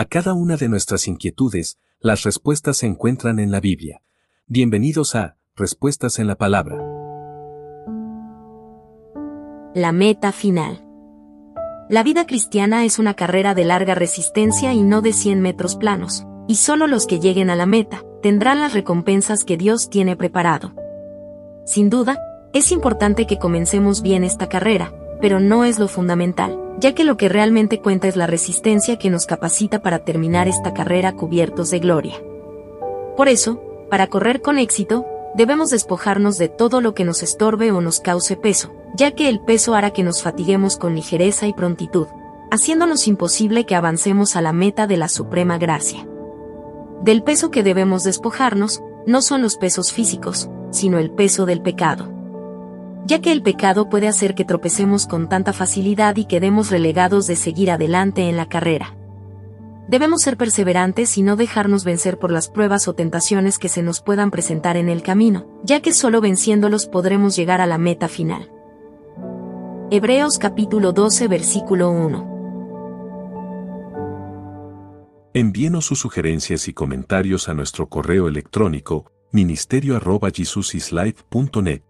A cada una de nuestras inquietudes, las respuestas se encuentran en la Biblia. Bienvenidos a Respuestas en la Palabra. La meta final. La vida cristiana es una carrera de larga resistencia y no de 100 metros planos, y solo los que lleguen a la meta tendrán las recompensas que Dios tiene preparado. Sin duda, es importante que comencemos bien esta carrera, pero no es lo fundamental, ya que lo que realmente cuenta es la resistencia que nos capacita para terminar esta carrera cubiertos de gloria. Por eso, para correr con éxito, debemos despojarnos de todo lo que nos estorbe o nos cause peso, ya que el peso hará que nos fatiguemos con ligereza y prontitud, haciéndonos imposible que avancemos a la meta de la suprema gracia. Del peso que debemos despojarnos, no son los pesos físicos, sino el peso del pecado. Ya que el pecado puede hacer que tropecemos con tanta facilidad y quedemos relegados de seguir adelante en la carrera. Debemos ser perseverantes y no dejarnos vencer por las pruebas o tentaciones que se nos puedan presentar en el camino, ya que solo venciéndolos podremos llegar a la meta final. Hebreos capítulo 12 versículo 1. Envíenos sus sugerencias y comentarios a nuestro correo electrónico ministerio.jesusislife.net.